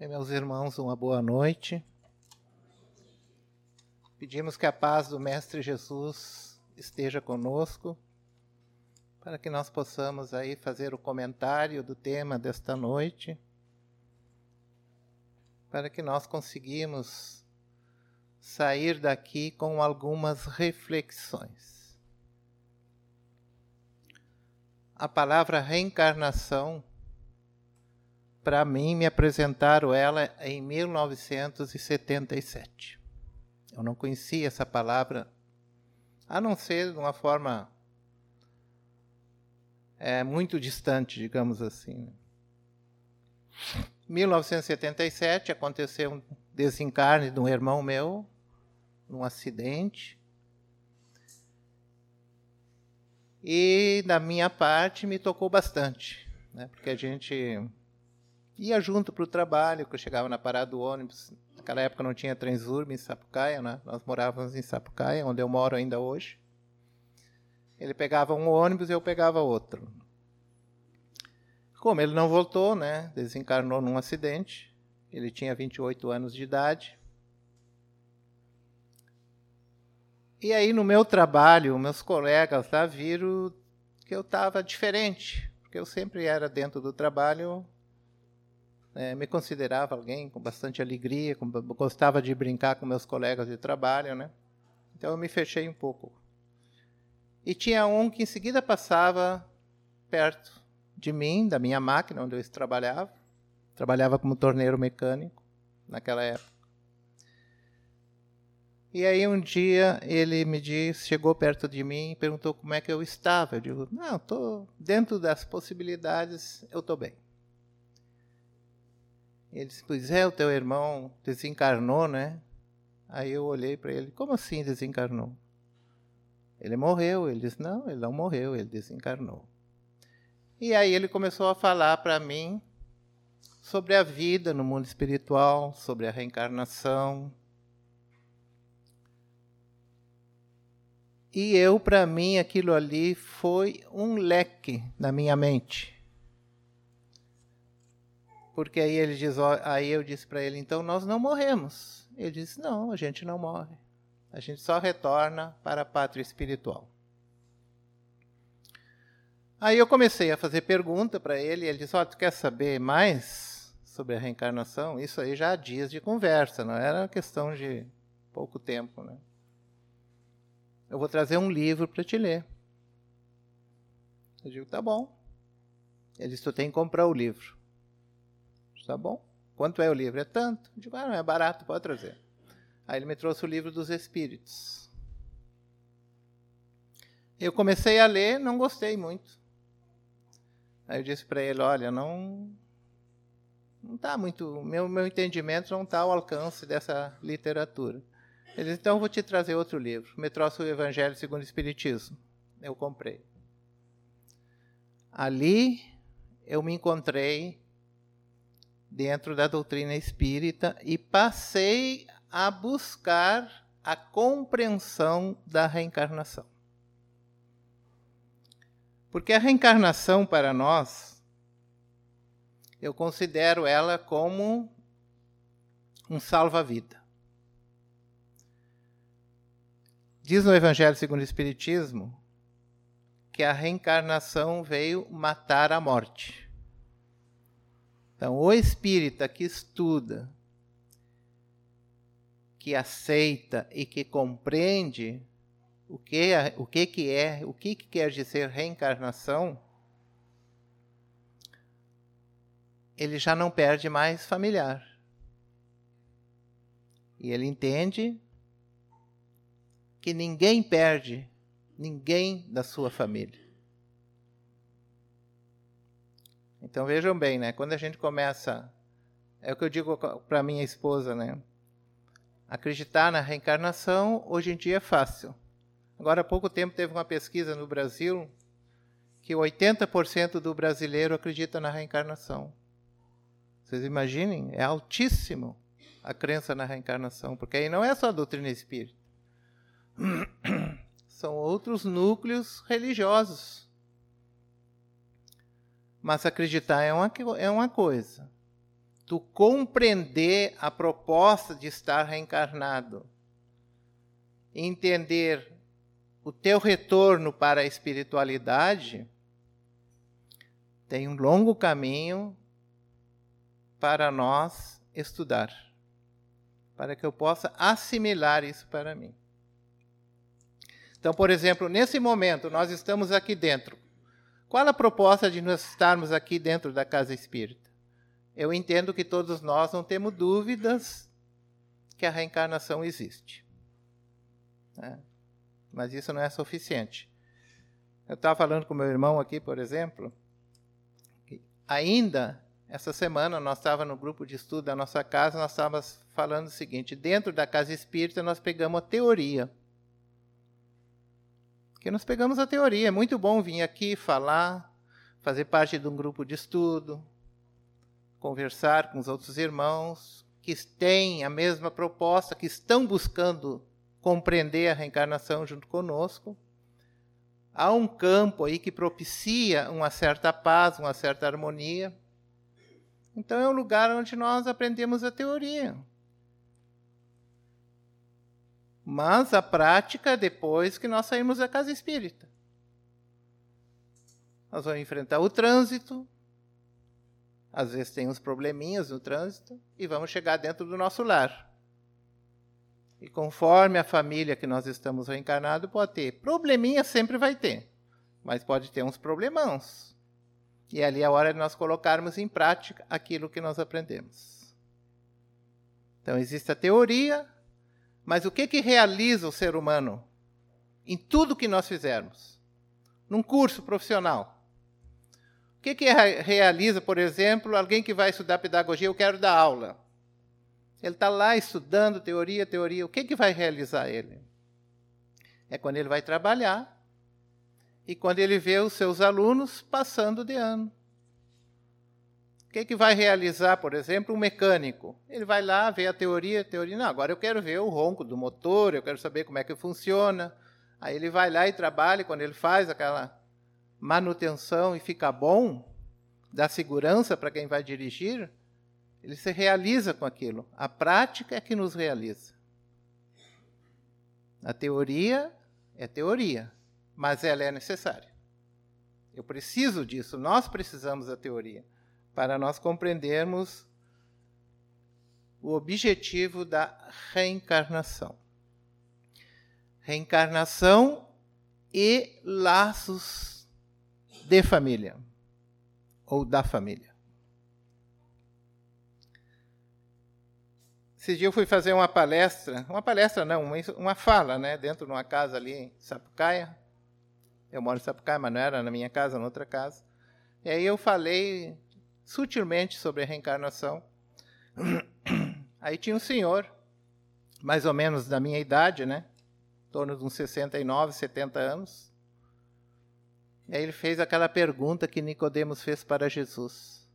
Bem, meus irmãos, uma boa noite. Pedimos que a paz do Mestre Jesus esteja conosco, para que nós possamos aí fazer o comentário do tema desta noite, para que nós conseguimos sair daqui com algumas reflexões. A palavra reencarnação para mim, me apresentaram ela em 1977. Eu não conhecia essa palavra, a não ser de uma forma é, muito distante, digamos assim. Em 1977 aconteceu um desencarne de um irmão meu, num acidente. E da minha parte me tocou bastante, né? porque a gente ia junto para o trabalho, que eu chegava na parada do ônibus. Naquela época não tinha Transurb em Sapucaia, né? Nós morávamos em Sapucaia, onde eu moro ainda hoje. Ele pegava um ônibus e eu pegava outro. Como ele não voltou, né? Desencarnou num acidente. Ele tinha 28 anos de idade. E aí no meu trabalho, meus colegas lá viram que eu estava diferente, porque eu sempre era dentro do trabalho é, me considerava alguém com bastante alegria, com, gostava de brincar com meus colegas de trabalho, né? Então eu me fechei um pouco. E tinha um que em seguida passava perto de mim, da minha máquina onde eu trabalhava. Trabalhava como torneiro mecânico naquela época. E aí um dia ele me disse, chegou perto de mim e perguntou como é que eu estava. Eu digo, não, estou dentro das possibilidades, eu estou bem. Ele disse: Pois é, o teu irmão desencarnou, né? Aí eu olhei para ele: Como assim desencarnou? Ele morreu. Ele disse: Não, ele não morreu, ele desencarnou. E aí ele começou a falar para mim sobre a vida no mundo espiritual, sobre a reencarnação. E eu, para mim, aquilo ali foi um leque na minha mente porque aí ele diz, aí eu disse para ele, então nós não morremos. Ele disse, não, a gente não morre. A gente só retorna para a pátria espiritual. Aí eu comecei a fazer pergunta para ele, ele disse, ó, oh, tu quer saber mais sobre a reencarnação? Isso aí já há dias de conversa, não era questão de pouco tempo, né? Eu vou trazer um livro para te ler. Eu digo, tá bom. Ele disse, tu tem que comprar o livro. Tá bom? Quanto é o livro? É tanto. Eu digo, ah, não é barato, pode trazer. Aí ele me trouxe o livro dos Espíritos. Eu comecei a ler, não gostei muito. Aí eu disse para ele, olha, não não está muito, meu meu entendimento não está ao alcance dessa literatura. Ele disse, então vou te trazer outro livro. Me trouxe o Evangelho segundo o Espiritismo. Eu comprei. Ali eu me encontrei dentro da doutrina espírita e passei a buscar a compreensão da reencarnação. Porque a reencarnação para nós, eu considero ela como um salva-vida. Diz no Evangelho segundo o Espiritismo que a reencarnação veio matar a morte. Então, o espírita que estuda, que aceita e que compreende o que, é, o que, que é, o que, que quer dizer reencarnação, ele já não perde mais familiar. E ele entende que ninguém perde ninguém da sua família. Então vejam bem, né? Quando a gente começa, é o que eu digo para minha esposa, né? Acreditar na reencarnação hoje em dia é fácil. Agora há pouco tempo teve uma pesquisa no Brasil que 80% do brasileiro acredita na reencarnação. Vocês imaginem, é altíssimo a crença na reencarnação, porque aí não é só a doutrina espírita. São outros núcleos religiosos mas acreditar é uma, é uma coisa. tu compreender a proposta de estar reencarnado, entender o teu retorno para a espiritualidade, tem um longo caminho para nós estudar, para que eu possa assimilar isso para mim. Então, por exemplo, nesse momento, nós estamos aqui dentro. Qual a proposta de nós estarmos aqui dentro da casa espírita? Eu entendo que todos nós não temos dúvidas que a reencarnação existe. Né? Mas isso não é suficiente. Eu estava falando com meu irmão aqui, por exemplo, que ainda essa semana nós estávamos no grupo de estudo da nossa casa, nós estávamos falando o seguinte: dentro da casa espírita nós pegamos a teoria. Que nós pegamos a teoria. É muito bom vir aqui falar, fazer parte de um grupo de estudo, conversar com os outros irmãos que têm a mesma proposta, que estão buscando compreender a reencarnação junto conosco. Há um campo aí que propicia uma certa paz, uma certa harmonia. Então é um lugar onde nós aprendemos a teoria. Mas a prática é depois que nós saímos da casa espírita. Nós vamos enfrentar o trânsito, às vezes tem uns probleminhas no trânsito, e vamos chegar dentro do nosso lar. E conforme a família que nós estamos reencarnados pode ter, probleminha sempre vai ter, mas pode ter uns problemãos. E ali é a hora de nós colocarmos em prática aquilo que nós aprendemos. Então existe a teoria, mas o que, que realiza o ser humano em tudo que nós fizermos? Num curso profissional. O que, que realiza, por exemplo, alguém que vai estudar pedagogia, eu quero dar aula. Ele está lá estudando teoria, teoria. O que, que vai realizar ele? É quando ele vai trabalhar e quando ele vê os seus alunos passando de ano. O que, que vai realizar, por exemplo, um mecânico? Ele vai lá, vê a teoria, a teoria. Não, agora eu quero ver o ronco do motor, eu quero saber como é que funciona. Aí ele vai lá e trabalha, quando ele faz aquela manutenção e fica bom, dá segurança para quem vai dirigir, ele se realiza com aquilo. A prática é que nos realiza. A teoria é teoria, mas ela é necessária. Eu preciso disso, nós precisamos da teoria para nós compreendermos o objetivo da reencarnação. Reencarnação e laços de família ou da família. Esse dia eu fui fazer uma palestra, uma palestra não, uma, fala, né, dentro de uma casa ali em Sapucaia. Eu moro em Sapucaia, mas não era na minha casa, na outra casa. E aí eu falei sutilmente sobre a reencarnação. Aí tinha um senhor, mais ou menos da minha idade, né? Em torno de uns 69, 70 anos. E aí ele fez aquela pergunta que Nicodemos fez para Jesus.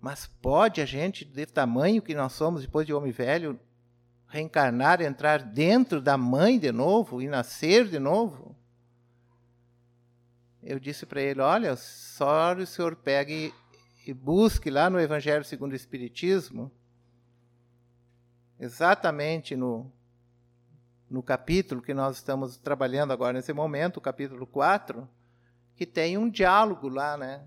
Mas pode a gente, de tamanho que nós somos, depois de homem velho, reencarnar, entrar dentro da mãe de novo e nascer de novo? Eu disse para ele: Olha, só o senhor pegue e busque lá no Evangelho segundo o Espiritismo, exatamente no, no capítulo que nós estamos trabalhando agora nesse momento, o capítulo 4, que tem um diálogo lá, né?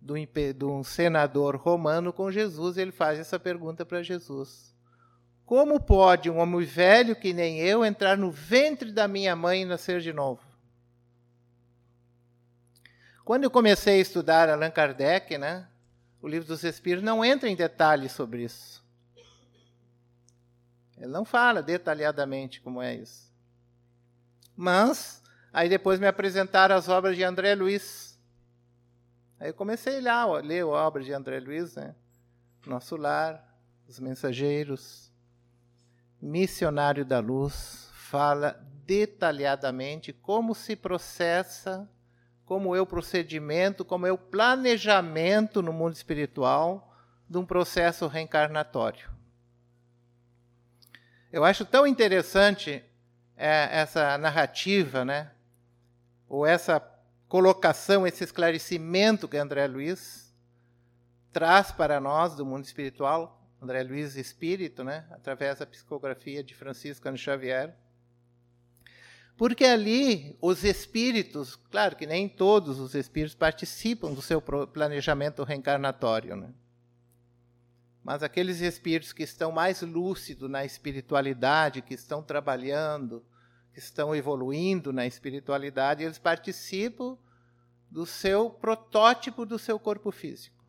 De um senador romano com Jesus, ele faz essa pergunta para Jesus: Como pode um homem velho que nem eu entrar no ventre da minha mãe e nascer de novo? Quando eu comecei a estudar Allan Kardec, né, o livro dos Espíritos não entra em detalhes sobre isso. Ele não fala detalhadamente como é isso. Mas, aí depois me apresentaram as obras de André Luiz. Aí eu comecei lá a ler a obra de André Luiz, né? Nosso Lar, Os Mensageiros, Missionário da Luz, fala detalhadamente como se processa como é o procedimento, como é o planejamento no mundo espiritual de um processo reencarnatório. Eu acho tão interessante é, essa narrativa, né? ou essa colocação, esse esclarecimento que André Luiz traz para nós do mundo espiritual, André Luiz Espírito, né, através da psicografia de Francisco Xavier. Porque ali os espíritos, claro que nem todos os espíritos participam do seu planejamento reencarnatório, né? mas aqueles espíritos que estão mais lúcidos na espiritualidade, que estão trabalhando, que estão evoluindo na espiritualidade, eles participam do seu protótipo do seu corpo físico.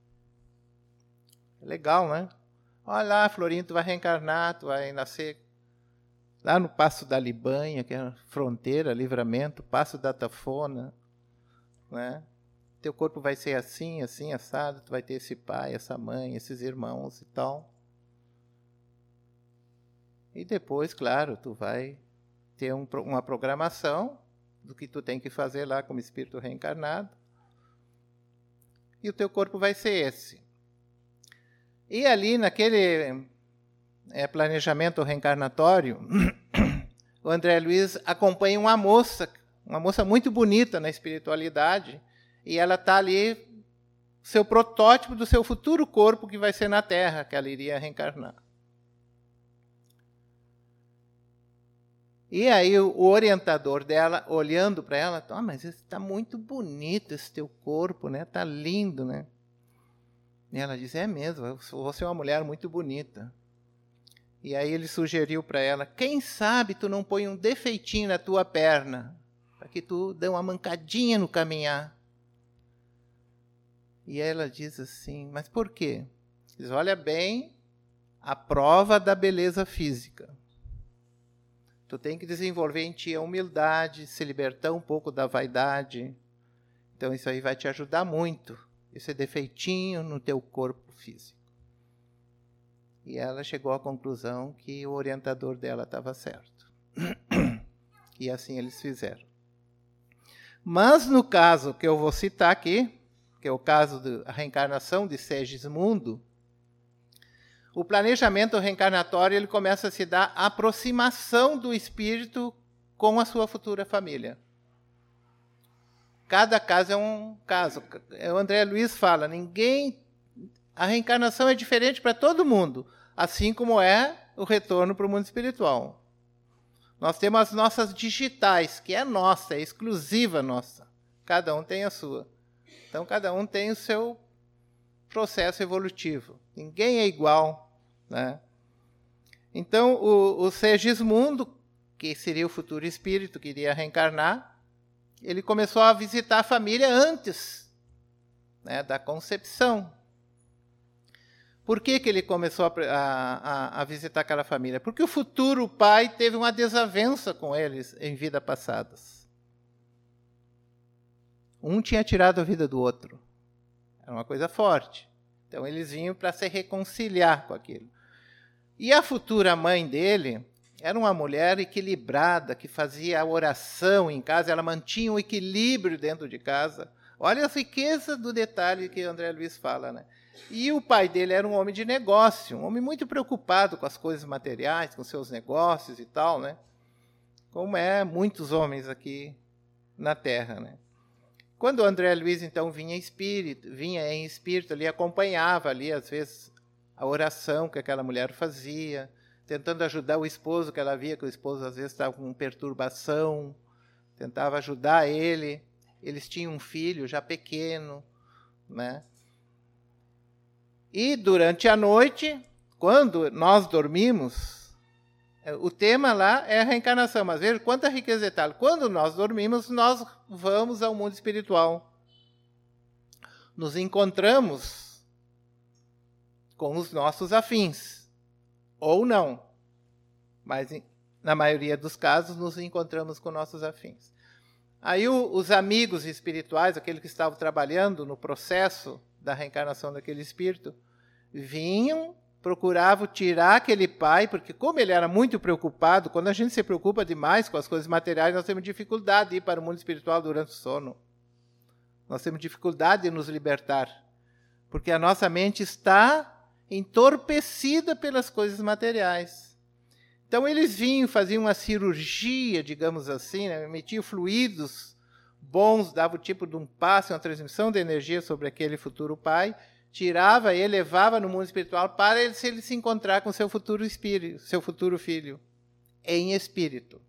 Legal, né? Olha lá, Florinho, tu vai reencarnar, tu vai nascer lá no Passo da Libanha, que é a fronteira, livramento, Passo da Tafona, né? teu corpo vai ser assim, assim, assado, tu vai ter esse pai, essa mãe, esses irmãos e tal. E depois, claro, tu vai ter um, uma programação do que tu tem que fazer lá como espírito reencarnado. E o teu corpo vai ser esse. E ali naquele é, planejamento reencarnatório, o André Luiz acompanha uma moça, uma moça muito bonita na espiritualidade, e ela está ali, seu protótipo do seu futuro corpo que vai ser na Terra, que ela iria reencarnar. E aí o orientador dela, olhando para ela, ah, mas está muito bonito esse teu corpo, né? Está lindo, né? E ela diz, é mesmo, você é uma mulher muito bonita. E aí ele sugeriu para ela, quem sabe tu não põe um defeitinho na tua perna, para que tu dê uma mancadinha no caminhar. E ela diz assim: Mas por quê? Diz: Olha bem a prova da beleza física. Tu tem que desenvolver em ti a humildade, se libertar um pouco da vaidade. Então isso aí vai te ajudar muito. Esse defeitinho no teu corpo físico. E ela chegou à conclusão que o orientador dela estava certo. e assim eles fizeram. Mas no caso que eu vou citar aqui, que é o caso da reencarnação de Segismundo, o planejamento reencarnatório ele começa a se dar a aproximação do espírito com a sua futura família. Cada caso é um caso. O André Luiz fala: ninguém. A reencarnação é diferente para todo mundo, assim como é o retorno para o mundo espiritual. Nós temos as nossas digitais, que é nossa, é exclusiva nossa. Cada um tem a sua. Então, cada um tem o seu processo evolutivo. Ninguém é igual. Né? Então, o, o Sergismundo, que seria o futuro espírito que iria reencarnar, ele começou a visitar a família antes né, da concepção. Por que, que ele começou a, a, a, visitar aquela família? Porque o futuro pai teve uma desavença com eles em vidas passadas. Um tinha tirado a vida do outro. Era uma coisa forte. Então eles vinham para se reconciliar com aquilo. E a futura mãe dele era uma mulher equilibrada, que fazia a oração em casa, ela mantinha o equilíbrio dentro de casa. Olha a riqueza do detalhe que André Luiz fala, né? E o pai dele era um homem de negócio, um homem muito preocupado com as coisas materiais, com seus negócios e tal, né? Como é muitos homens aqui na Terra, né? Quando o André Luiz então vinha em espírito, vinha em espírito, ele acompanhava ali às vezes a oração que aquela mulher fazia, tentando ajudar o esposo, que ela via que o esposo às vezes estava com perturbação, tentava ajudar ele. Eles tinham um filho já pequeno, né? E durante a noite, quando nós dormimos, é, o tema lá é a reencarnação, mas veja quanta riqueza detalhe. Quando nós dormimos, nós vamos ao mundo espiritual. Nos encontramos com os nossos afins, ou não. Mas na maioria dos casos, nos encontramos com nossos afins. Aí o, os amigos espirituais, aqueles que estavam trabalhando no processo da reencarnação daquele espírito, vinham procurava tirar aquele pai, porque como ele era muito preocupado, quando a gente se preocupa demais com as coisas materiais, nós temos dificuldade de ir para o mundo espiritual durante o sono. Nós temos dificuldade de nos libertar, porque a nossa mente está entorpecida pelas coisas materiais. Então eles vinham, faziam uma cirurgia, digamos assim, né? emitiam fluidos bons, davam o tipo de um passe, uma transmissão de energia sobre aquele futuro pai, tirava e levava no mundo espiritual para ele se, ele se encontrar com seu futuro espírito, seu futuro filho, em espírito.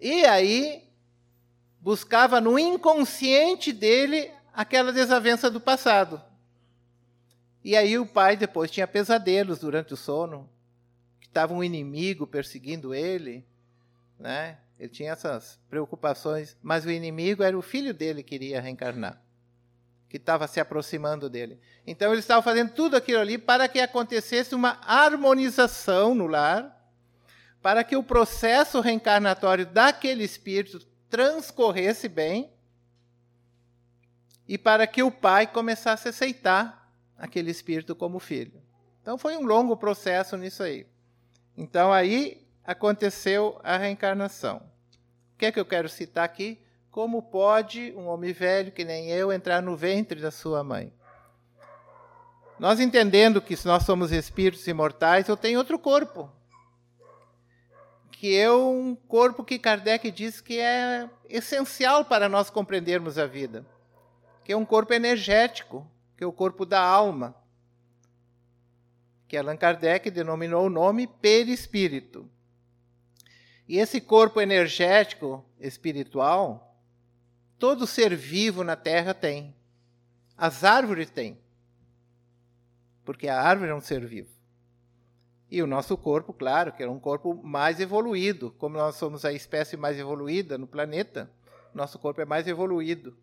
E aí buscava no inconsciente dele aquela desavença do passado. E aí o pai depois tinha pesadelos durante o sono, que estava um inimigo perseguindo ele, né? Ele tinha essas preocupações, mas o inimigo era o filho dele que iria reencarnar, que estava se aproximando dele. Então ele estava fazendo tudo aquilo ali para que acontecesse uma harmonização no lar, para que o processo reencarnatório daquele espírito transcorresse bem e para que o pai começasse a aceitar aquele espírito como filho. Então foi um longo processo nisso aí. Então aí aconteceu a reencarnação. O que é que eu quero citar aqui? Como pode um homem velho que nem eu entrar no ventre da sua mãe? Nós entendendo que nós somos espíritos imortais, eu tenho outro corpo. Que é um corpo que Kardec diz que é essencial para nós compreendermos a vida. Que é um corpo energético, que é o corpo da alma. Que Allan Kardec denominou o nome perispírito. E esse corpo energético espiritual, todo ser vivo na Terra tem. As árvores têm. Porque a árvore é um ser vivo. E o nosso corpo, claro, que é um corpo mais evoluído. Como nós somos a espécie mais evoluída no planeta, nosso corpo é mais evoluído.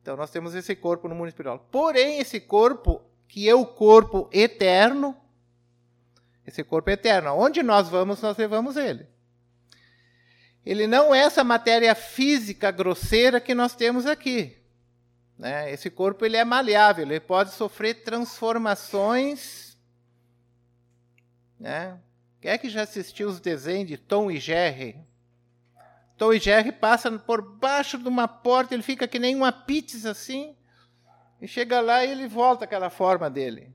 Então nós temos esse corpo no mundo espiritual. Porém, esse corpo, que é o corpo eterno, esse corpo eterno, onde nós vamos, nós levamos ele ele não é essa matéria física grosseira que nós temos aqui. Né? Esse corpo ele é maleável, ele pode sofrer transformações. Né? Quem é que já assistiu os desenhos de Tom e Jerry? Tom e Jerry passa por baixo de uma porta, ele fica que nem uma pizza assim, e chega lá e ele volta àquela forma dele.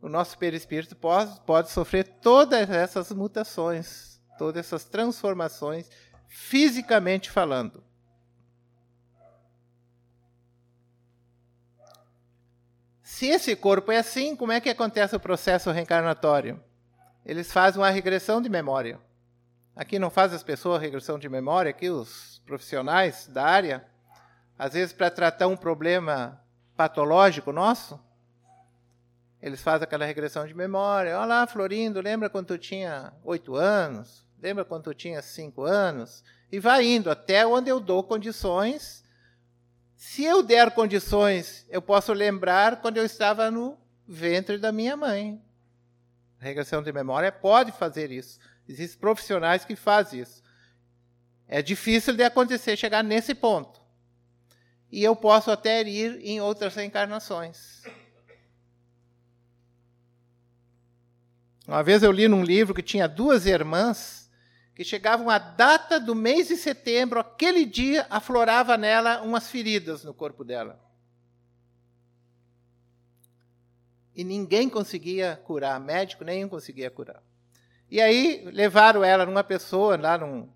O nosso perispírito pode, pode sofrer todas essas mutações todas essas transformações, fisicamente falando. Se esse corpo é assim, como é que acontece o processo reencarnatório? Eles fazem uma regressão de memória. Aqui não faz as pessoas regressão de memória, aqui os profissionais da área, às vezes para tratar um problema patológico nosso, eles fazem aquela regressão de memória. Olha lá, Florindo, lembra quando tu tinha oito anos? Lembra quando eu tinha cinco anos? E vai indo até onde eu dou condições. Se eu der condições, eu posso lembrar quando eu estava no ventre da minha mãe. A regressão de memória pode fazer isso. Existem profissionais que fazem isso. É difícil de acontecer chegar nesse ponto. E eu posso até ir em outras reencarnações. Uma vez eu li num livro que tinha duas irmãs que chegavam a data do mês de setembro, aquele dia aflorava nela umas feridas no corpo dela. E ninguém conseguia curar, médico nenhum conseguia curar. E aí levaram ela numa pessoa, lá num,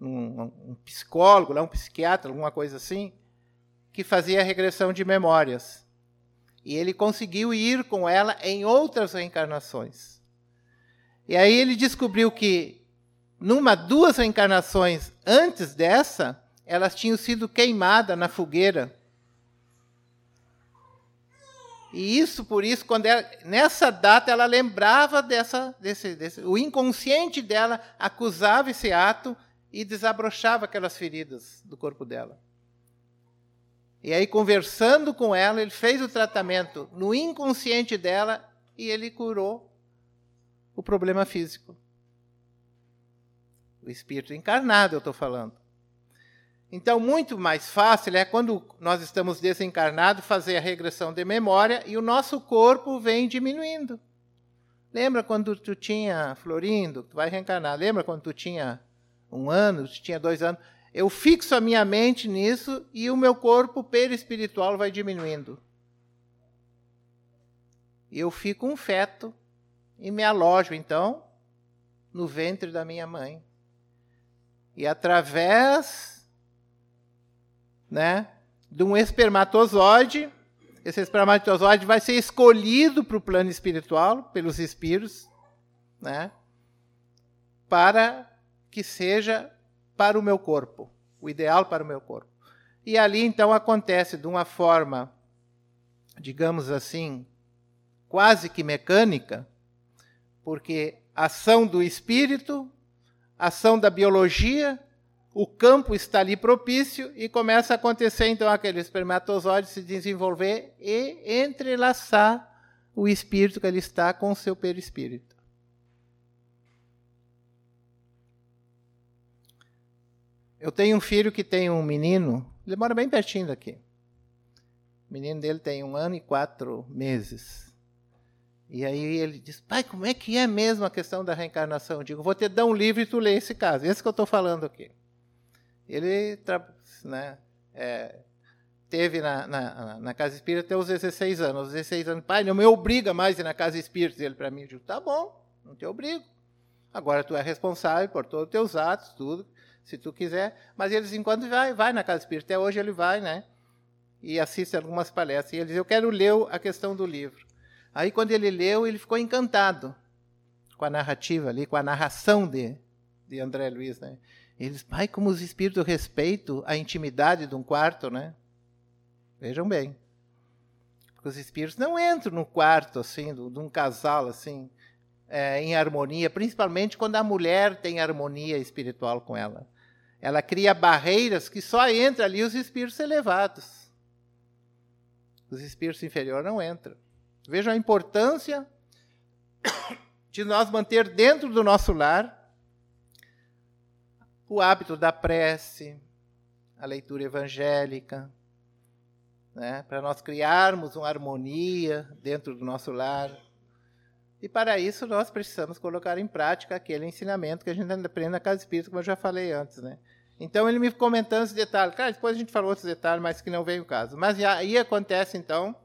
num um psicólogo, lá um psiquiatra, alguma coisa assim, que fazia regressão de memórias. E ele conseguiu ir com ela em outras reencarnações. E aí ele descobriu que numa duas reencarnações antes dessa, elas tinham sido queimadas na fogueira. E isso, por isso, quando ela, nessa data ela lembrava dessa, desse, desse, o inconsciente dela acusava esse ato e desabrochava aquelas feridas do corpo dela. E aí, conversando com ela, ele fez o tratamento no inconsciente dela e ele curou o problema físico. O espírito encarnado, eu estou falando. Então, muito mais fácil é quando nós estamos desencarnados fazer a regressão de memória e o nosso corpo vem diminuindo. Lembra quando tu tinha, Florindo, tu vai reencarnar, lembra quando tu tinha um ano, tu tinha dois anos? Eu fixo a minha mente nisso e o meu corpo perispiritual vai diminuindo. Eu fico um feto e me alojo, então, no ventre da minha mãe. E através né, de um espermatozoide. Esse espermatozoide vai ser escolhido para o plano espiritual pelos espíritos, né? Para que seja para o meu corpo, o ideal para o meu corpo. E ali então acontece de uma forma, digamos assim, quase que mecânica, porque ação do espírito, ação da biologia, o campo está ali propício e começa a acontecer então aquele espermatozoide se desenvolver e entrelaçar o espírito que ele está com o seu perispírito. Eu tenho um filho que tem um menino, ele mora bem pertinho daqui. O menino dele tem um ano e quatro meses. E aí ele diz, pai, como é que é mesmo a questão da reencarnação? Eu digo, vou te dar um livro e tu lê esse caso. Esse que eu estou falando aqui. Ele né, é, teve na, na, na, casa espírita até os 16 anos. Aos 16 anos, pai, não me obriga mais a ir na casa espírita. Ele para mim, eu digo, tá bom, não te obrigo. Agora tu é responsável por todos os teus atos, tudo se tu quiser. Mas eles, enquanto vai, vai na casa espírita. Até hoje ele vai, né? E assiste algumas palestras. E ele diz, eu quero ler a questão do livro. Aí quando ele leu, ele ficou encantado com a narrativa ali, com a narração de, de André Luiz, né? Eles, pai, como os espíritos respeitam a intimidade de um quarto, né? Vejam bem. Porque os espíritos não entram no quarto, assim, de um casal, assim, é, em harmonia, principalmente quando a mulher tem harmonia espiritual com ela. Ela cria barreiras que só entra ali os espíritos elevados. Os espíritos inferiores não entram. Vejam a importância de nós manter dentro do nosso lar o hábito da prece, a leitura evangélica, né, para nós criarmos uma harmonia dentro do nosso lar. E para isso nós precisamos colocar em prática aquele ensinamento que a gente aprende na casa espírita, como eu já falei antes, né? Então ele me comentando esse detalhe. Cara, depois a gente falou outros detalhes, mas que não veio o caso. Mas aí acontece então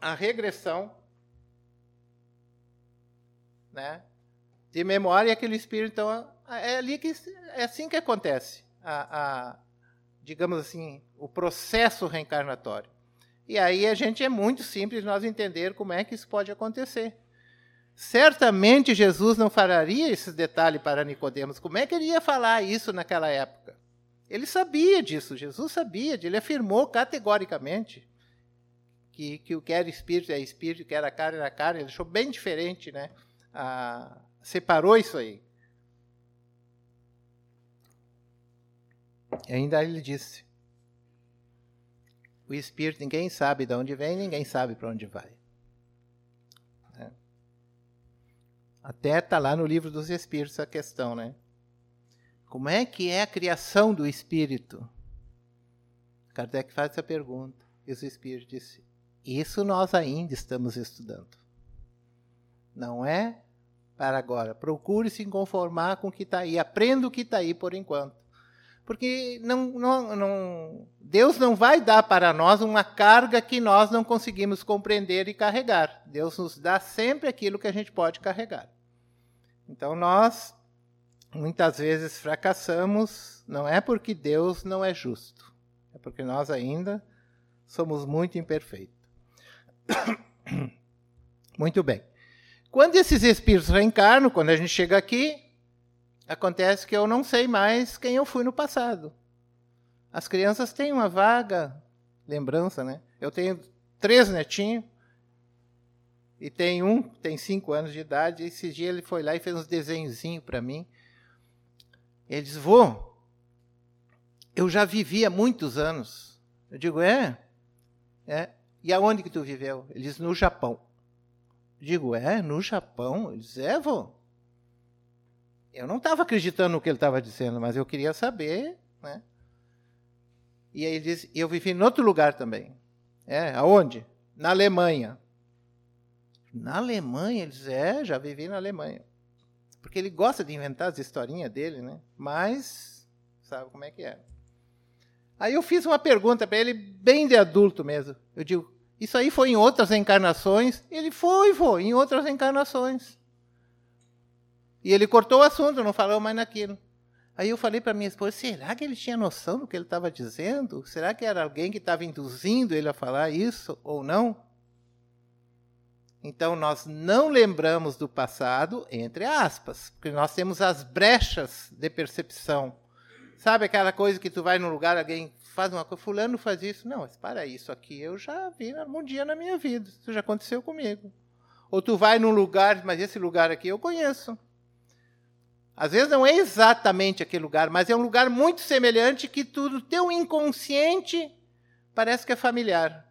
a regressão né, de memória aquele espírito. Então é ali que é assim que acontece a, a digamos assim o processo reencarnatório. E aí a gente é muito simples nós entender como é que isso pode acontecer. Certamente Jesus não falaria esses detalhes para Nicodemos. Como é que ele ia falar isso naquela época? Ele sabia disso, Jesus sabia, ele afirmou categoricamente que, que o que era espírito é espírito, o que era carne era carne. Ele deixou bem diferente, né? Ah, separou isso aí. E ainda ele disse: o espírito ninguém sabe de onde vem, ninguém sabe para onde vai. Até está lá no livro dos Espíritos a questão, né? Como é que é a criação do Espírito? Kardec faz essa pergunta. E os Espíritos disse: Isso nós ainda estamos estudando. Não é para agora. Procure se conformar com o que está aí. Aprenda o que está aí por enquanto. Porque não, não, não, Deus não vai dar para nós uma carga que nós não conseguimos compreender e carregar. Deus nos dá sempre aquilo que a gente pode carregar. Então nós muitas vezes fracassamos, não é porque Deus não é justo, é porque nós ainda somos muito imperfeitos. Muito bem. Quando esses espíritos reencarnam, quando a gente chega aqui, acontece que eu não sei mais quem eu fui no passado. As crianças têm uma vaga lembrança, né? Eu tenho três netinhos, e tem um, tem cinco anos de idade, e esse dia ele foi lá e fez uns desenhozinhos para mim. Ele diz, vô, eu já vivi há muitos anos. Eu digo, é? É. E aonde que tu viveu? Ele diz, no Japão. Digo, é, no Japão? Ele diz, é, vô. Eu não estava acreditando no que ele estava dizendo, mas eu queria saber, né? E aí ele diz, eu vivi em outro lugar também. É, aonde? Na Alemanha. Na Alemanha, ele diz, é, já vivi na Alemanha. Porque ele gosta de inventar as historinhas dele, né? Mas sabe como é que é. Aí eu fiz uma pergunta para ele, bem de adulto mesmo. Eu digo, isso aí foi em outras encarnações? Ele foi, foi, em outras encarnações. E ele cortou o assunto, não falou mais naquilo. Aí eu falei para minha esposa: será que ele tinha noção do que ele estava dizendo? Será que era alguém que estava induzindo ele a falar isso ou não? Então nós não lembramos do passado, entre aspas, porque nós temos as brechas de percepção. Sabe aquela coisa que tu vai num lugar, alguém faz uma coisa, fulano faz isso. Não, mas para isso aqui eu já vi um dia na minha vida, isso já aconteceu comigo. Ou tu vai num lugar, mas esse lugar aqui eu conheço. Às vezes não é exatamente aquele lugar, mas é um lugar muito semelhante que tudo teu inconsciente parece que é familiar.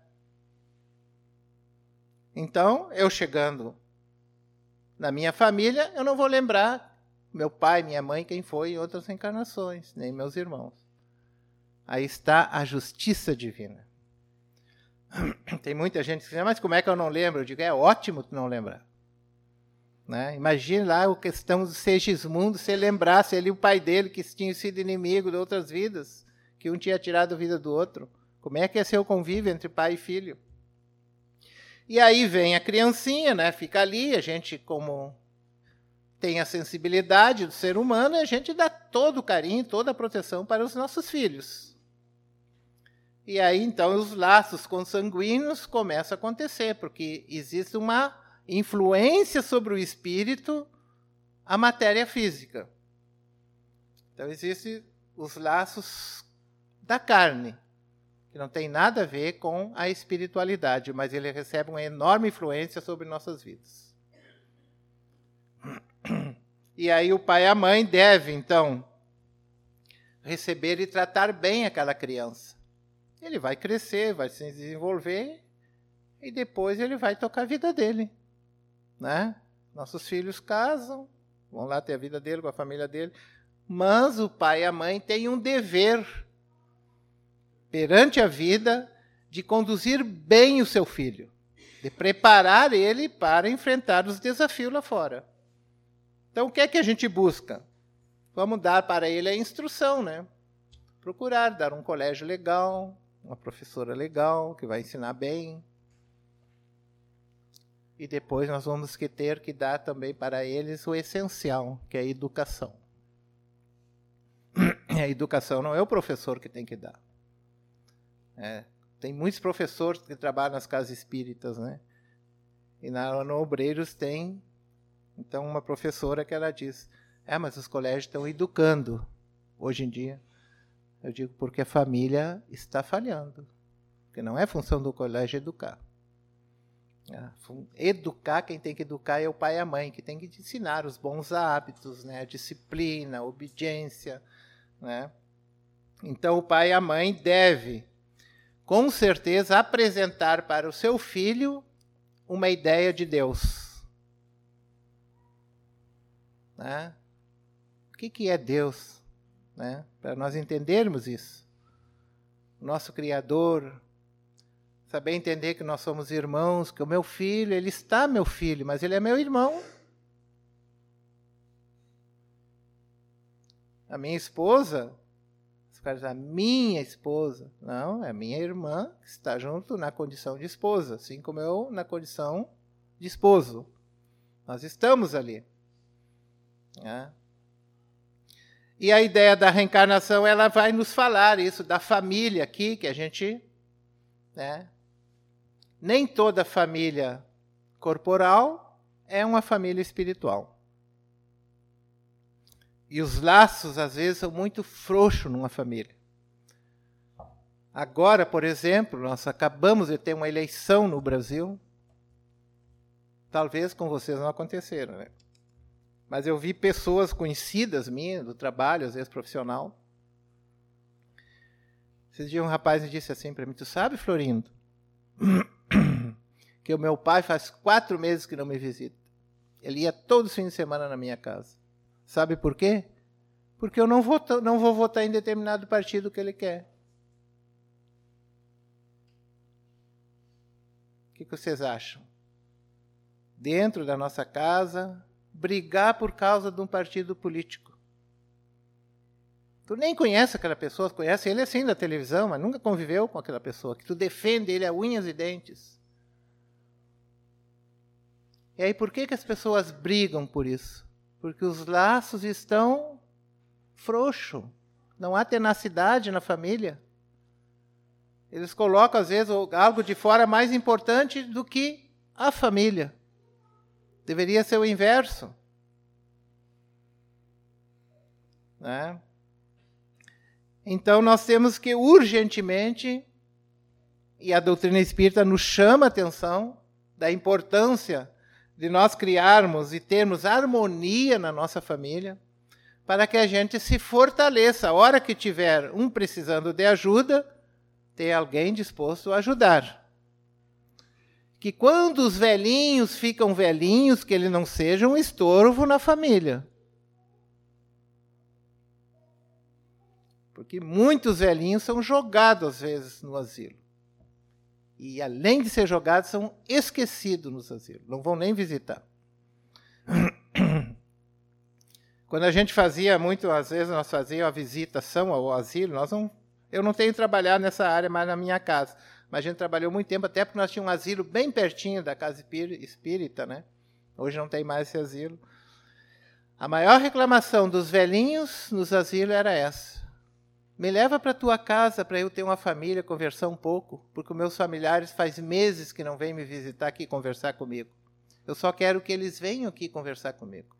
Então, eu chegando na minha família, eu não vou lembrar meu pai, minha mãe, quem foi em outras encarnações, nem meus irmãos. Aí está a justiça divina. Tem muita gente que diz, mas como é que eu não lembro? Eu digo, é ótimo tu não lembrar. Né? Imagine lá o questão do Segismundo, se ele lembrasse ali o pai dele, que tinha sido inimigo de outras vidas, que um tinha tirado a vida do outro. Como é que ia ser o convívio entre pai e filho? E aí vem a criancinha, né? Fica ali, a gente, como tem a sensibilidade do ser humano, a gente dá todo o carinho, toda a proteção para os nossos filhos. E aí, então, os laços consanguíneos começam a acontecer, porque existe uma influência sobre o espírito a matéria física. Então existem os laços da carne, que não tem nada a ver com a espiritualidade, mas ele recebe uma enorme influência sobre nossas vidas. E aí o pai e a mãe devem, então, receber e tratar bem aquela criança. Ele vai crescer, vai se desenvolver e depois ele vai tocar a vida dele né? Nossos filhos casam, vão lá ter a vida dele com a família dele, mas o pai e a mãe têm um dever perante a vida de conduzir bem o seu filho, de preparar ele para enfrentar os desafios lá fora. Então, o que é que a gente busca? Vamos dar para ele a instrução, né? Procurar dar um colégio legal, uma professora legal que vai ensinar bem, e depois nós vamos que ter que dar também para eles o essencial, que é a educação. A educação não é o professor que tem que dar. É, tem muitos professores que trabalham nas casas espíritas, né? E na, no Obreiros tem, então, uma professora que ela diz: É, mas os colégios estão educando hoje em dia. Eu digo porque a família está falhando. Porque não é função do colégio educar. É, educar, quem tem que educar é o pai e a mãe, que tem que ensinar os bons hábitos, né? a disciplina, a obediência. Né? Então, o pai e a mãe devem, com certeza, apresentar para o seu filho uma ideia de Deus. Né? O que, que é Deus? Né? Para nós entendermos isso. Nosso Criador, saber entender que nós somos irmãos, que o meu filho, ele está meu filho, mas ele é meu irmão. A minha esposa, os caras a minha esposa, não, é minha irmã que está junto na condição de esposa, assim como eu na condição de esposo. Nós estamos ali. Né? E a ideia da reencarnação, ela vai nos falar isso da família aqui, que a gente né, nem toda família corporal é uma família espiritual. E os laços, às vezes, são muito frouxos numa família. Agora, por exemplo, nós acabamos de ter uma eleição no Brasil. Talvez com vocês não aconteceram, né? Mas eu vi pessoas conhecidas minhas, do trabalho, às vezes profissional. Esses dias um rapaz me disse assim para mim: Tu sabe, Florindo, que o meu pai faz quatro meses que não me visita. Ele ia todo fim de semana na minha casa. Sabe por quê? Porque eu não vou, não vou votar em determinado partido que ele quer. O que, que vocês acham? Dentro da nossa casa, brigar por causa de um partido político. Tu nem conhece aquela pessoa, conhece ele assim da televisão, mas nunca conviveu com aquela pessoa, que tu defende ele a unhas e dentes. E aí por que, que as pessoas brigam por isso? Porque os laços estão frouxo, não há tenacidade na família. Eles colocam, às vezes, algo de fora mais importante do que a família. Deveria ser o inverso. Né? Então, nós temos que urgentemente, e a doutrina espírita nos chama a atenção da importância de nós criarmos e termos harmonia na nossa família, para que a gente se fortaleça. A hora que tiver um precisando de ajuda, ter alguém disposto a ajudar. Que quando os velhinhos ficam velhinhos, que ele não seja um estorvo na família. Porque muitos velhinhos são jogados, às vezes, no asilo. E, além de ser jogados, são esquecidos nos asilos. Não vão nem visitar. Quando a gente fazia muito, às vezes, nós fazíamos a visitação ao asilo, nós não eu não tenho trabalhado nessa área mais na minha casa, mas a gente trabalhou muito tempo, até porque nós tínhamos um asilo bem pertinho da casa espírita, né? Hoje não tem mais esse asilo. A maior reclamação dos velhinhos nos asilos era essa. Me leva para tua casa para eu ter uma família, conversar um pouco, porque meus familiares faz meses que não vêm me visitar aqui conversar comigo. Eu só quero que eles venham aqui conversar comigo.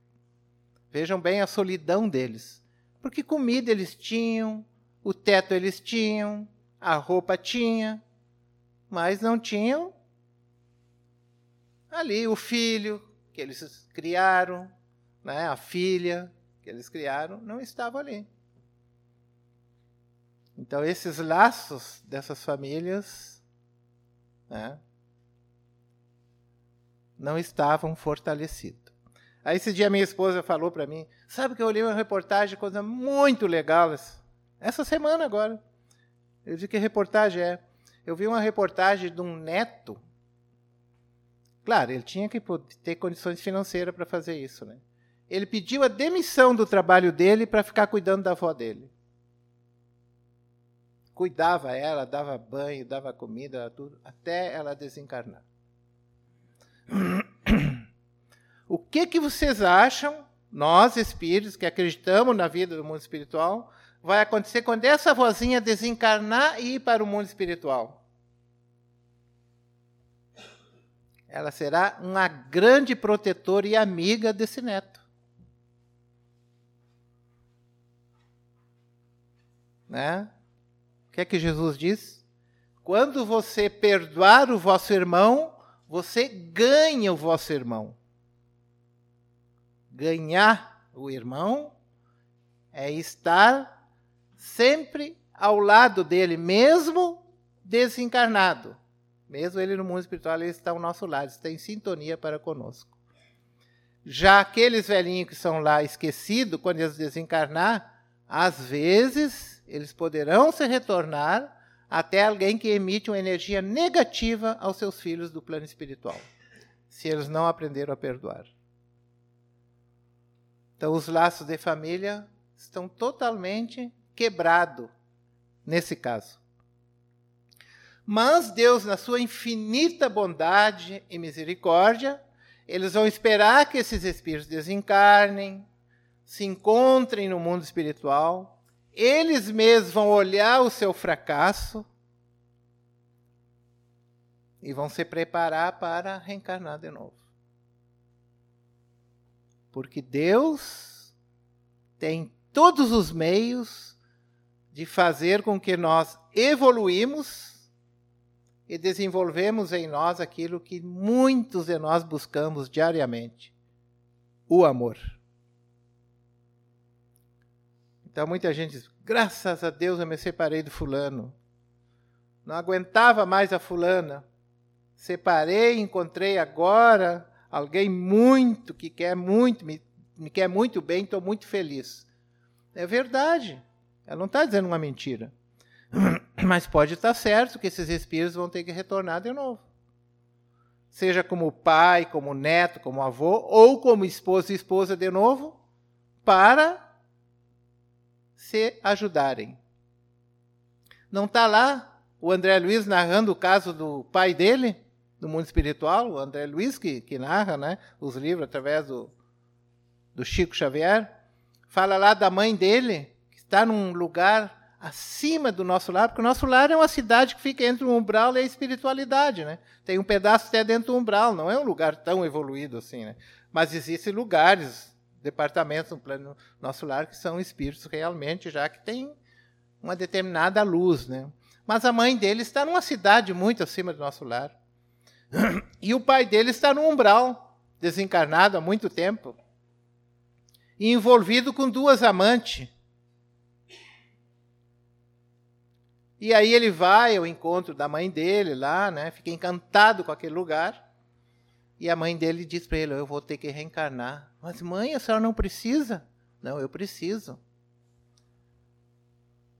Vejam bem a solidão deles. Porque comida eles tinham, o teto eles tinham, a roupa tinha, mas não tinham ali o filho que eles criaram, né, a filha que eles criaram, não estava ali. Então, esses laços dessas famílias né, não estavam fortalecidos. Aí, esse dia, minha esposa falou para mim: Sabe que eu olhei uma reportagem, coisa muito legal. Essa semana agora. Eu disse que reportagem é. Eu vi uma reportagem de um neto. Claro, ele tinha que ter condições financeiras para fazer isso, né? Ele pediu a demissão do trabalho dele para ficar cuidando da avó dele. Cuidava ela, dava banho, dava comida, tudo, até ela desencarnar. O que que vocês acham, nós espíritos que acreditamos na vida do mundo espiritual, vai acontecer quando essa vozinha desencarnar e ir para o mundo espiritual. Ela será uma grande protetora e amiga desse neto. Né? O que é que Jesus diz? Quando você perdoar o vosso irmão, você ganha o vosso irmão. Ganhar o irmão é estar sempre ao lado dele, mesmo desencarnado. Mesmo ele no mundo espiritual, ele está ao nosso lado, está em sintonia para conosco. Já aqueles velhinhos que são lá esquecidos, quando eles desencarnar, às vezes eles poderão se retornar até alguém que emite uma energia negativa aos seus filhos do plano espiritual, se eles não aprenderam a perdoar. Então, os laços de família estão totalmente quebrado nesse caso. Mas Deus, na sua infinita bondade e misericórdia, eles vão esperar que esses espíritos desencarnem, se encontrem no mundo espiritual, eles mesmos vão olhar o seu fracasso e vão se preparar para reencarnar de novo. Porque Deus tem todos os meios de fazer com que nós evoluímos e desenvolvemos em nós aquilo que muitos de nós buscamos diariamente: o amor. Então muita gente diz: graças a Deus eu me separei do fulano. Não aguentava mais a fulana. Separei, encontrei agora alguém muito que quer muito, me, me quer muito bem, estou muito feliz. É verdade. Ela não está dizendo uma mentira. Mas pode estar certo que esses espíritos vão ter que retornar de novo. Seja como pai, como neto, como avô, ou como esposo e esposa de novo, para se ajudarem. Não está lá o André Luiz narrando o caso do pai dele, do mundo espiritual, o André Luiz que, que narra né, os livros através do, do Chico Xavier fala lá da mãe dele, que está num lugar acima do nosso lar, porque o nosso lar é uma cidade que fica entre o umbral e a espiritualidade, né? Tem um pedaço até dentro do umbral, não é um lugar tão evoluído assim, né? Mas existem lugares, departamentos no plano nosso lar que são espíritos realmente, já que tem uma determinada luz, né? Mas a mãe dele está numa cidade muito acima do nosso lar. E o pai dele está no umbral, desencarnado há muito tempo, e envolvido com duas amantes. E aí ele vai ao encontro da mãe dele lá, né? Fica encantado com aquele lugar. E a mãe dele diz para ele: Eu vou ter que reencarnar. Mas, mãe, a senhora não precisa? Não, eu preciso.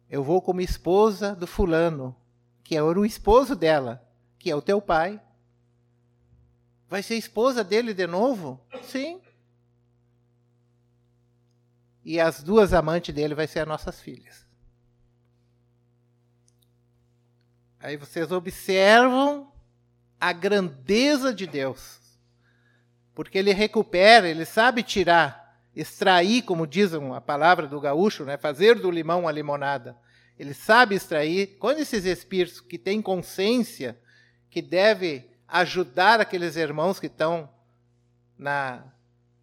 Eu vou como esposa do fulano, que é o esposo dela, que é o teu pai. Vai ser esposa dele de novo? Sim. E as duas amantes dele vai ser as nossas filhas. Aí vocês observam a grandeza de Deus. Porque ele recupera, ele sabe tirar, extrair, como diz a palavra do gaúcho, né? fazer do limão uma limonada. Ele sabe extrair. Quando esses espíritos que têm consciência que deve ajudar aqueles irmãos que estão na,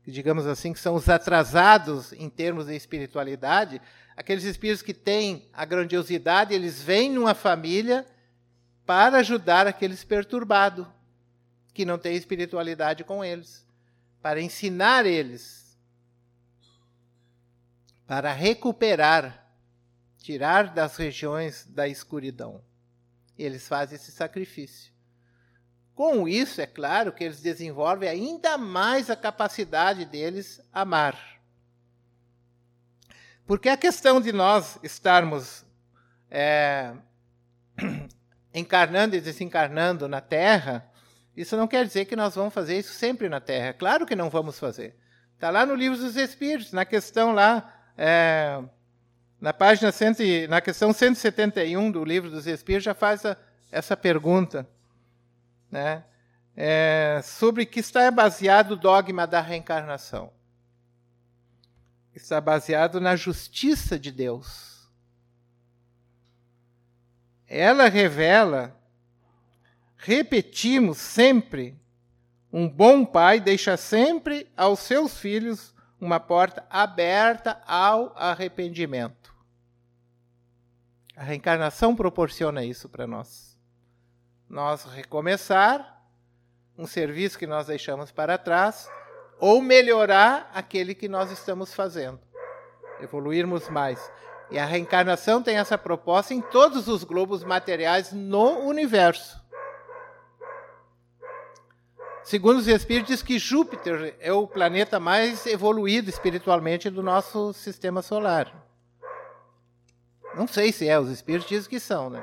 digamos assim, que são os atrasados em termos de espiritualidade, aqueles espíritos que têm a grandiosidade, eles vêm numa família para ajudar aqueles perturbados, que não têm espiritualidade com eles, para ensinar eles, para recuperar, tirar das regiões da escuridão. Eles fazem esse sacrifício. Com isso, é claro que eles desenvolvem ainda mais a capacidade deles amar. Porque a questão de nós estarmos é, encarnando e desencarnando na Terra, isso não quer dizer que nós vamos fazer isso sempre na Terra. Claro que não vamos fazer. Está lá no livro dos Espíritos, na questão lá, é, na página cento, na questão 171 do livro dos Espíritos, já faz a, essa pergunta né, é, sobre que está baseado o dogma da reencarnação. Está baseado na justiça de Deus. Ela revela, repetimos sempre, um bom pai deixa sempre aos seus filhos uma porta aberta ao arrependimento. A reencarnação proporciona isso para nós nós recomeçar um serviço que nós deixamos para trás ou melhorar aquele que nós estamos fazendo, evoluirmos mais. E a reencarnação tem essa proposta em todos os globos materiais no universo. Segundo os espíritos, diz que Júpiter é o planeta mais evoluído espiritualmente do nosso sistema solar. Não sei se é, os espíritos dizem que são, né?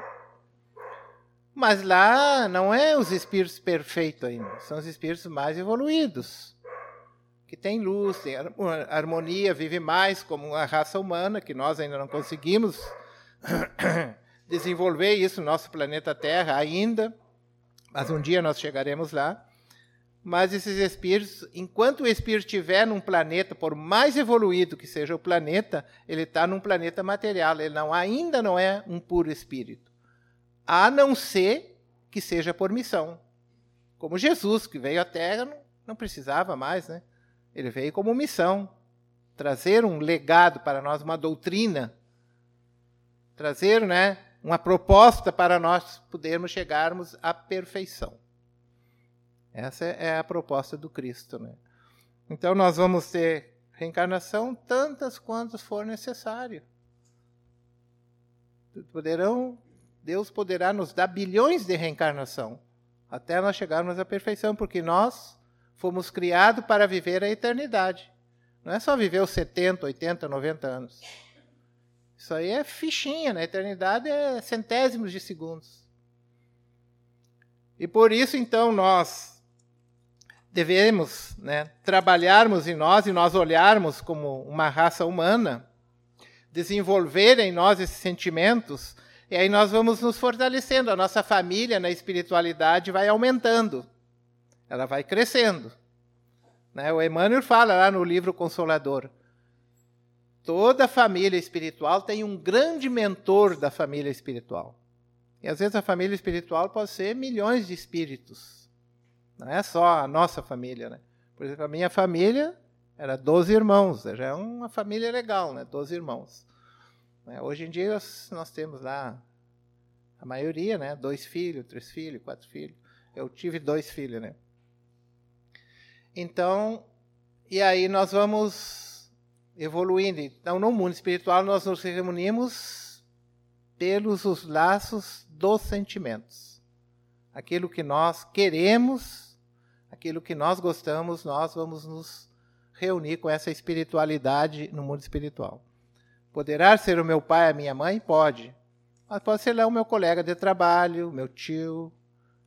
Mas lá não é os espíritos perfeitos ainda, são os espíritos mais evoluídos, que têm luz, têm harmonia, vive mais como a raça humana, que nós ainda não conseguimos desenvolver isso no nosso planeta Terra ainda, mas um dia nós chegaremos lá. Mas esses espíritos, enquanto o espírito estiver num planeta, por mais evoluído que seja o planeta, ele está num planeta material, ele não, ainda não é um puro espírito a não ser que seja por missão. Como Jesus, que veio à Terra, não, precisava mais, né? Ele veio como missão, trazer um legado para nós, uma doutrina, trazer, né, uma proposta para nós podermos chegarmos à perfeição. Essa é a proposta do Cristo, né? Então nós vamos ter reencarnação tantas quantas for necessário. Poderão Deus poderá nos dar bilhões de reencarnação até nós chegarmos à perfeição, porque nós fomos criados para viver a eternidade. Não é só viver os 70, 80, 90 anos. Isso aí é fichinha, na eternidade é centésimos de segundos. E por isso, então, nós devemos né, trabalharmos em nós e nós olharmos como uma raça humana, desenvolver em nós esses sentimentos e aí nós vamos nos fortalecendo, a nossa família na espiritualidade vai aumentando, ela vai crescendo. Né? O Emmanuel fala lá no livro Consolador: toda família espiritual tem um grande mentor da família espiritual. E às vezes a família espiritual pode ser milhões de espíritos. Não é só a nossa família, né? Por exemplo, a minha família era 12 irmãos, já é uma família legal, né? 12 irmãos. Né? Hoje em dia nós temos lá a maioria, né? Dois filhos, três filhos, quatro filhos. Eu tive dois filhos, né? Então, e aí nós vamos evoluindo. Então, no mundo espiritual, nós nos reunimos pelos os laços dos sentimentos. Aquilo que nós queremos, aquilo que nós gostamos, nós vamos nos reunir com essa espiritualidade no mundo espiritual. Poderá ser o meu pai, a minha mãe? Pode. Mas pode ser lá o meu colega de trabalho, meu tio,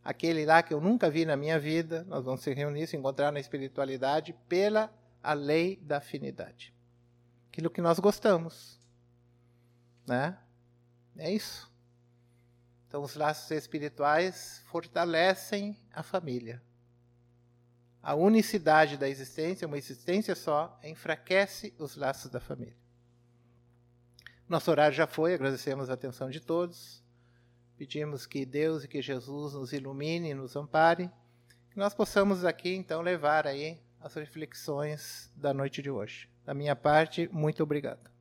aquele lá que eu nunca vi na minha vida. Nós vamos se reunir, se encontrar na espiritualidade pela a lei da afinidade. Aquilo que nós gostamos. Né? É isso. Então, os laços espirituais fortalecem a família. A unicidade da existência, uma existência só, enfraquece os laços da família. Nosso horário já foi, agradecemos a atenção de todos. Pedimos que Deus e que Jesus nos ilumine nos ampare. Que nós possamos aqui, então, levar aí as reflexões da noite de hoje. Da minha parte, muito obrigado.